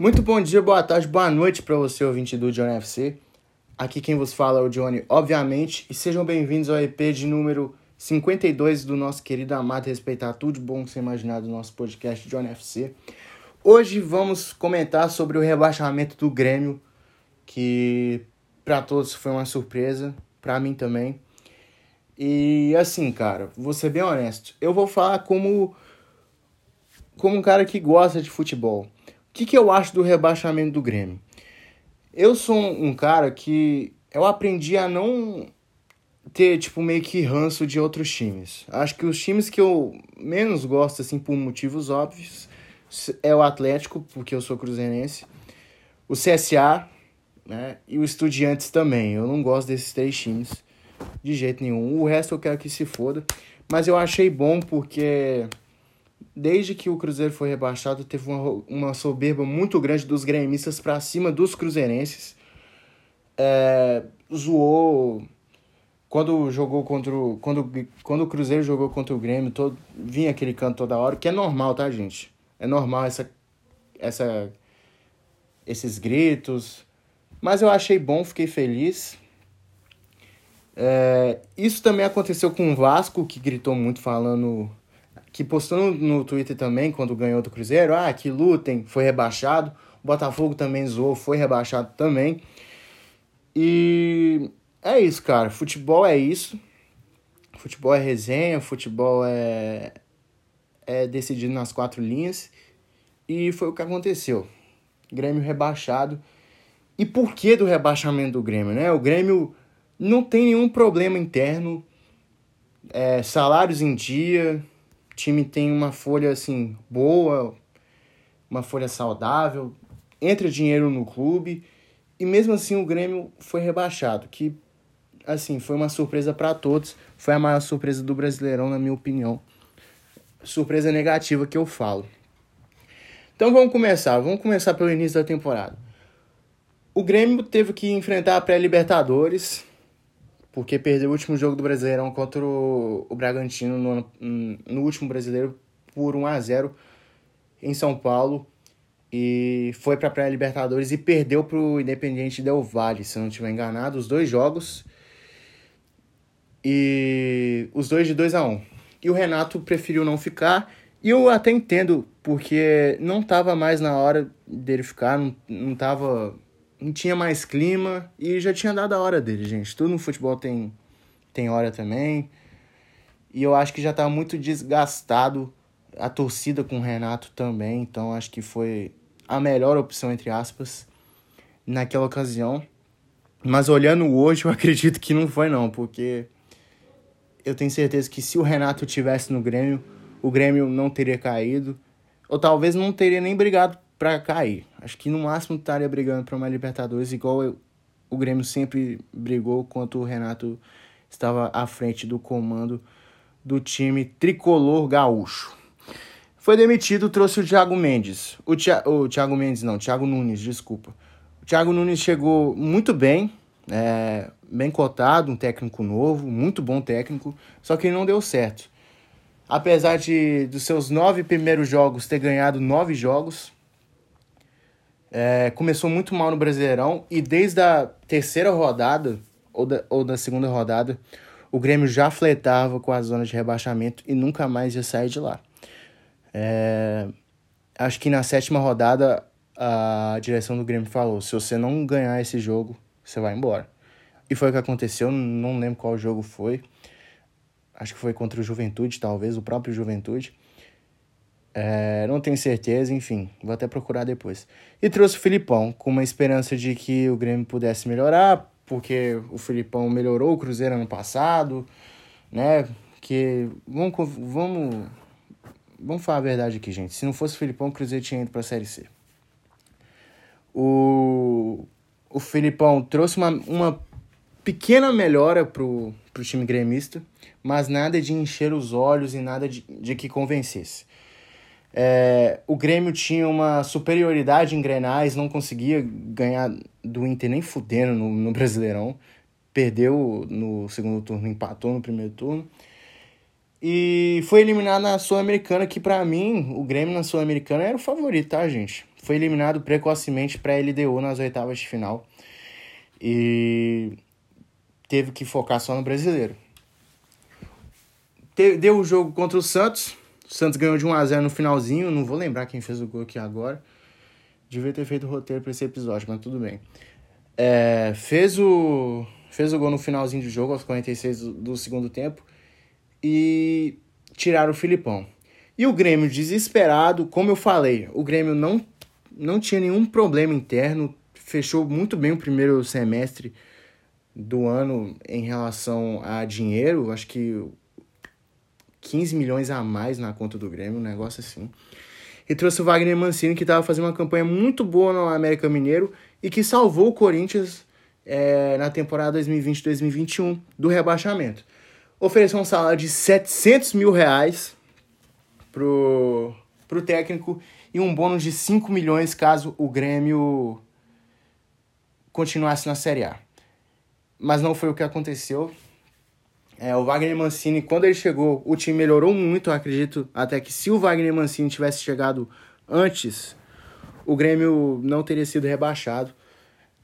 Muito bom dia, boa tarde, boa noite para você, ouvinte do Johnny FC. Aqui quem vos fala é o Johnny, obviamente, e sejam bem-vindos ao EP de número 52 do nosso querido amado Respeitar Tudo de Bom que você imaginar do nosso podcast Johnny FC. Hoje vamos comentar sobre o rebaixamento do Grêmio, que para todos foi uma surpresa, para mim também. E assim, cara, vou ser bem honesto, eu vou falar como como um cara que gosta de futebol. O que, que eu acho do rebaixamento do Grêmio? Eu sou um cara que eu aprendi a não ter, tipo, meio que ranço de outros times. Acho que os times que eu menos gosto, assim, por motivos óbvios, é o Atlético, porque eu sou cruzeirense, o CSA, né, e o Estudiantes também. Eu não gosto desses três times de jeito nenhum. O resto eu quero que se foda. Mas eu achei bom porque desde que o Cruzeiro foi rebaixado, teve uma, uma soberba muito grande dos gremistas para cima dos cruzeirenses. É, zoou quando jogou contra o, quando, quando o Cruzeiro jogou contra o Grêmio, todo, vinha aquele canto toda hora, que é normal, tá, gente? É normal essa, essa esses gritos. Mas eu achei bom, fiquei feliz. É, isso também aconteceu com o Vasco, que gritou muito falando que postou no Twitter também, quando ganhou do Cruzeiro, ah, que lutem, foi rebaixado. O Botafogo também zoou, foi rebaixado também. E é isso, cara. Futebol é isso. Futebol é resenha, futebol é, é decidido nas quatro linhas. E foi o que aconteceu. Grêmio rebaixado. E por que do rebaixamento do Grêmio, né? O Grêmio não tem nenhum problema interno. É, salários em dia, time tem uma folha assim boa, uma folha saudável, entra dinheiro no clube e mesmo assim o Grêmio foi rebaixado, que assim, foi uma surpresa para todos, foi a maior surpresa do Brasileirão na minha opinião. Surpresa negativa que eu falo. Então vamos começar, vamos começar pelo início da temporada. O Grêmio teve que enfrentar a pré-Libertadores, porque perdeu o último jogo do Brasileirão contra o, o Bragantino no, no último brasileiro por 1 a 0 em São Paulo e foi para a pré-Libertadores e perdeu para o Independiente Del Valle, se não estiver enganado, os dois jogos e os dois de 2 a 1 um. E o Renato preferiu não ficar e eu até entendo porque não estava mais na hora dele ficar, não, não tinha mais clima e já tinha dado a hora dele, gente. Tudo no futebol tem, tem hora também. E eu acho que já tá muito desgastado a torcida com o Renato também. Então acho que foi a melhor opção, entre aspas, naquela ocasião. Mas olhando hoje, eu acredito que não foi não, porque eu tenho certeza que se o Renato tivesse no Grêmio, o Grêmio não teria caído. Ou talvez não teria nem brigado para cair. Acho que no máximo estaria brigando para uma Libertadores, igual eu, o Grêmio sempre brigou quando o Renato estava à frente do comando do time tricolor gaúcho. Foi demitido, trouxe o Thiago Mendes. O, Thi o Thiago Mendes, não, Thiago Nunes, desculpa. O Thiago Nunes chegou muito bem, é, bem cotado, um técnico novo, muito bom técnico, só que não deu certo. Apesar de dos seus nove primeiros jogos ter ganhado nove jogos, é, começou muito mal no Brasileirão e desde a terceira rodada, ou da, ou da segunda rodada, o Grêmio já fletava com a zona de rebaixamento e nunca mais ia sair de lá. É, acho que na sétima rodada a direção do Grêmio falou: se você não ganhar esse jogo, você vai embora. E foi o que aconteceu, não lembro qual jogo foi. Acho que foi contra o Juventude, talvez, o próprio Juventude. É, não tenho certeza, enfim, vou até procurar depois. E trouxe o Filipão, com uma esperança de que o Grêmio pudesse melhorar, porque o Filipão melhorou o Cruzeiro ano passado, né? Que vamos, vamos, vamos falar a verdade aqui, gente. Se não fosse o Filipão, o Cruzeiro tinha ido para a Série C. O, o Filipão trouxe uma, uma pequena melhora pro, pro time gremista, mas nada de encher os olhos e nada de, de que convencesse. É, o Grêmio tinha uma superioridade em Grenais, não conseguia ganhar do Inter nem fudendo no, no Brasileirão. Perdeu no segundo turno, empatou no primeiro turno. E foi eliminado na Sul-Americana, que para mim, o Grêmio na Sul-Americana era o favorito, tá, gente? foi eliminado precocemente para LDU nas oitavas de final. E teve que focar só no brasileiro. Deu o jogo contra o Santos. O Santos ganhou de 1x0 no finalzinho. Não vou lembrar quem fez o gol aqui agora. Devia ter feito o roteiro para esse episódio, mas tudo bem. É, fez, o, fez o gol no finalzinho do jogo, aos 46 do, do segundo tempo. E tiraram o Filipão. E o Grêmio desesperado, como eu falei, o Grêmio não, não tinha nenhum problema interno, fechou muito bem o primeiro semestre do ano em relação a dinheiro, acho que 15 milhões a mais na conta do Grêmio, um negócio assim. E trouxe o Wagner Mancini, que estava fazendo uma campanha muito boa no América Mineiro e que salvou o Corinthians é, na temporada 2020-2021 do rebaixamento. Ofereceu um salário de 700 mil reais pro, pro técnico e um bônus de 5 milhões caso o Grêmio continuasse na Série A. Mas não foi o que aconteceu. É, o Wagner Mancini, quando ele chegou, o time melhorou muito. Acredito até que se o Wagner Mancini tivesse chegado antes, o Grêmio não teria sido rebaixado.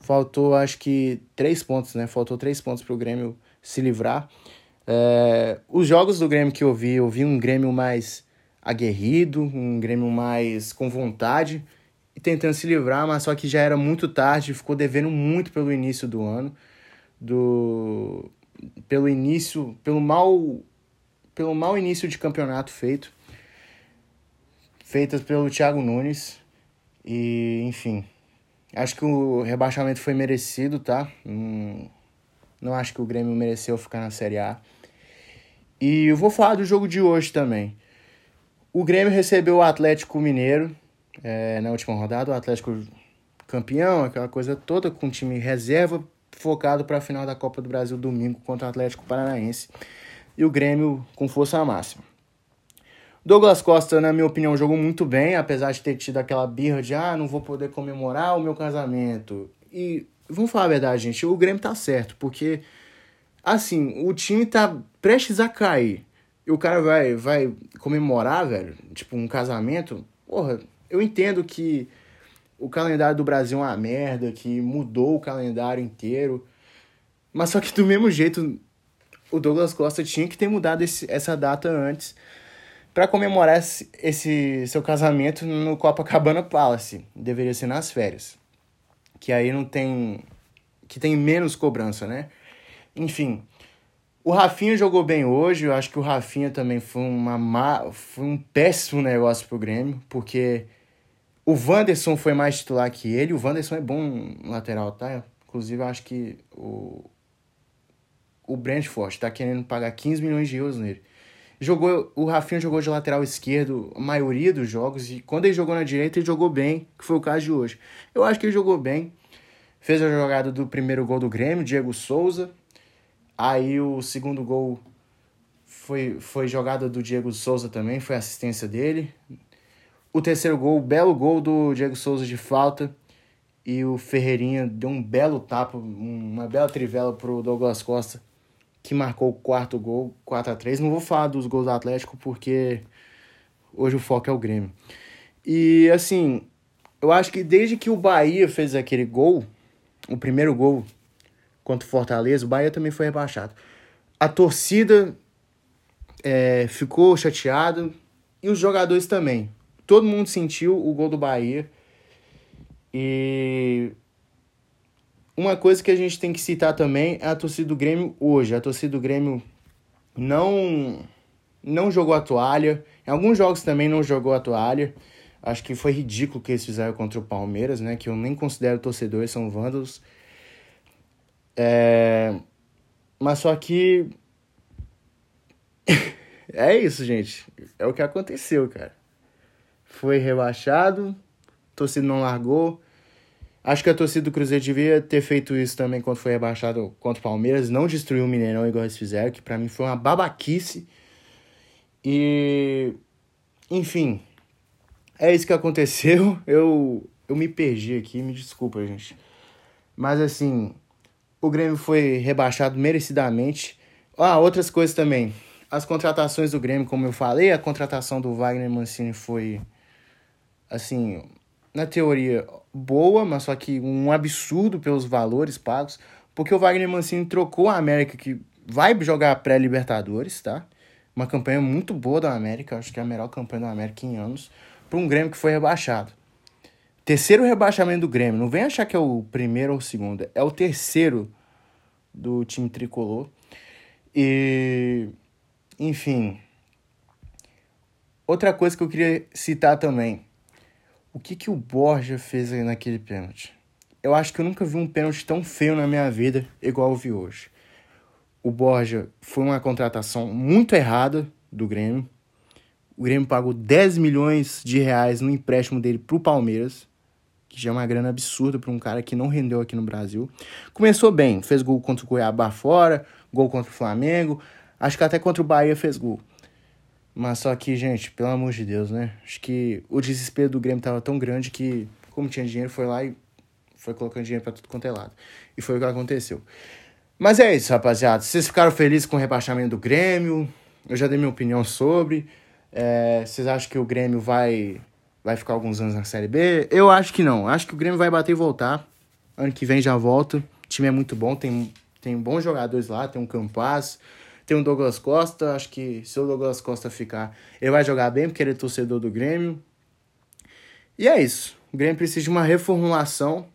Faltou, acho que, três pontos, né? Faltou três pontos para o Grêmio se livrar. É, os jogos do Grêmio que eu vi, eu vi um Grêmio mais aguerrido, um Grêmio mais com vontade e tentando se livrar, mas só que já era muito tarde, ficou devendo muito pelo início do ano, do pelo início, pelo mal pelo mau início de campeonato feito feitas pelo Thiago Nunes e enfim, acho que o rebaixamento foi merecido, tá? Não, não acho que o Grêmio mereceu ficar na Série A. E eu vou falar do jogo de hoje também. O Grêmio recebeu o Atlético Mineiro é, na última rodada, o Atlético campeão, aquela coisa toda, com time reserva, focado para a final da Copa do Brasil domingo contra o Atlético Paranaense. E o Grêmio com força máxima. Douglas Costa, na minha opinião, jogou muito bem, apesar de ter tido aquela birra de ah, não vou poder comemorar o meu casamento. E vamos falar a verdade, gente, o Grêmio tá certo, porque assim, o time tá prestes a cair e o cara vai, vai comemorar, velho, tipo, um casamento, porra, eu entendo que o calendário do Brasil é uma merda, que mudou o calendário inteiro, mas só que do mesmo jeito, o Douglas Costa tinha que ter mudado esse, essa data antes para comemorar esse, esse seu casamento no Copacabana Palace. Deveria ser nas férias. Que aí não tem. que tem menos cobrança, né? Enfim. O Rafinha jogou bem hoje, eu acho que o Rafinha também foi, uma má, foi um péssimo negócio pro Grêmio, porque o Wanderson foi mais titular que ele, o Wanderson é bom lateral, tá? Inclusive, eu acho que o, o Brentford tá querendo pagar 15 milhões de euros nele. Jogou, o Rafinha jogou de lateral esquerdo a maioria dos jogos, e quando ele jogou na direita, ele jogou bem, que foi o caso de hoje. Eu acho que ele jogou bem, fez a jogada do primeiro gol do Grêmio, Diego Souza, Aí o segundo gol foi, foi jogada do Diego Souza também, foi assistência dele. O terceiro gol, belo gol do Diego Souza de falta. E o Ferreirinha deu um belo tapa, uma bela trivela pro Douglas Costa, que marcou o quarto gol, 4 a 3 Não vou falar dos gols do Atlético, porque hoje o foco é o Grêmio. E assim, eu acho que desde que o Bahia fez aquele gol, o primeiro gol contra o Fortaleza, o Bahia também foi rebaixado. A torcida é, ficou chateada e os jogadores também. Todo mundo sentiu o gol do Bahia. E uma coisa que a gente tem que citar também é a torcida do Grêmio hoje. A torcida do Grêmio não não jogou a toalha. Em alguns jogos também não jogou a toalha. Acho que foi ridículo o que eles fizeram contra o Palmeiras, né? Que eu nem considero torcedores, são vândalos. É... Mas só que. é isso, gente. É o que aconteceu, cara. Foi rebaixado, a torcida não largou. Acho que a torcida do Cruzeiro devia ter feito isso também quando foi rebaixado contra o Palmeiras. Não destruiu o Mineirão igual eles fizeram, que para mim foi uma babaquice. E. Enfim. É isso que aconteceu. Eu, eu me perdi aqui, me desculpa, gente. Mas assim, o Grêmio foi rebaixado merecidamente. Ah, outras coisas também. As contratações do Grêmio, como eu falei, a contratação do Wagner Mancini foi assim, na teoria, boa, mas só que um absurdo pelos valores pagos, porque o Wagner Mancini trocou a América, que vai jogar pré-Libertadores, tá? Uma campanha muito boa da América, acho que é a melhor campanha da América em anos, para um Grêmio que foi rebaixado. Terceiro rebaixamento do Grêmio, não vem achar que é o primeiro ou o segundo, é o terceiro do time tricolor. E, enfim, outra coisa que eu queria citar também o que, que o Borja fez aí naquele pênalti? Eu acho que eu nunca vi um pênalti tão feio na minha vida igual eu vi hoje. O Borja foi uma contratação muito errada do Grêmio. O Grêmio pagou 10 milhões de reais no empréstimo dele pro Palmeiras, que já é uma grana absurda para um cara que não rendeu aqui no Brasil. Começou bem, fez gol contra o Cuiabá fora, gol contra o Flamengo, acho que até contra o Bahia fez gol. Mas só que, gente, pelo amor de Deus, né? Acho que o desespero do Grêmio tava tão grande que, como tinha dinheiro, foi lá e foi colocando dinheiro pra tudo quanto é lado. E foi o que aconteceu. Mas é isso, rapaziada. Vocês ficaram felizes com o rebaixamento do Grêmio? Eu já dei minha opinião sobre. É, vocês acham que o Grêmio vai, vai ficar alguns anos na Série B? Eu acho que não. Acho que o Grêmio vai bater e voltar. Ano que vem já volta. O time é muito bom, tem, tem bons jogadores lá, tem um Campas, tem o Douglas Costa, acho que se o Douglas Costa ficar, ele vai jogar bem, porque ele é torcedor do Grêmio. E é isso. O Grêmio precisa de uma reformulação,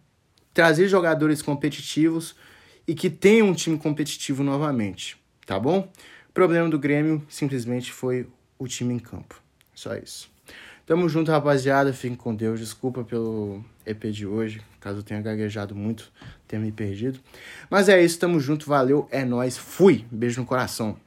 trazer jogadores competitivos e que tenha um time competitivo novamente, tá bom? O problema do Grêmio simplesmente foi o time em campo. Só isso. Tamo junto, rapaziada. Fiquem com Deus. Desculpa pelo EP de hoje, caso eu tenha gaguejado muito, tenha me perdido. Mas é isso, tamo junto, valeu, é nós, fui. Beijo no coração.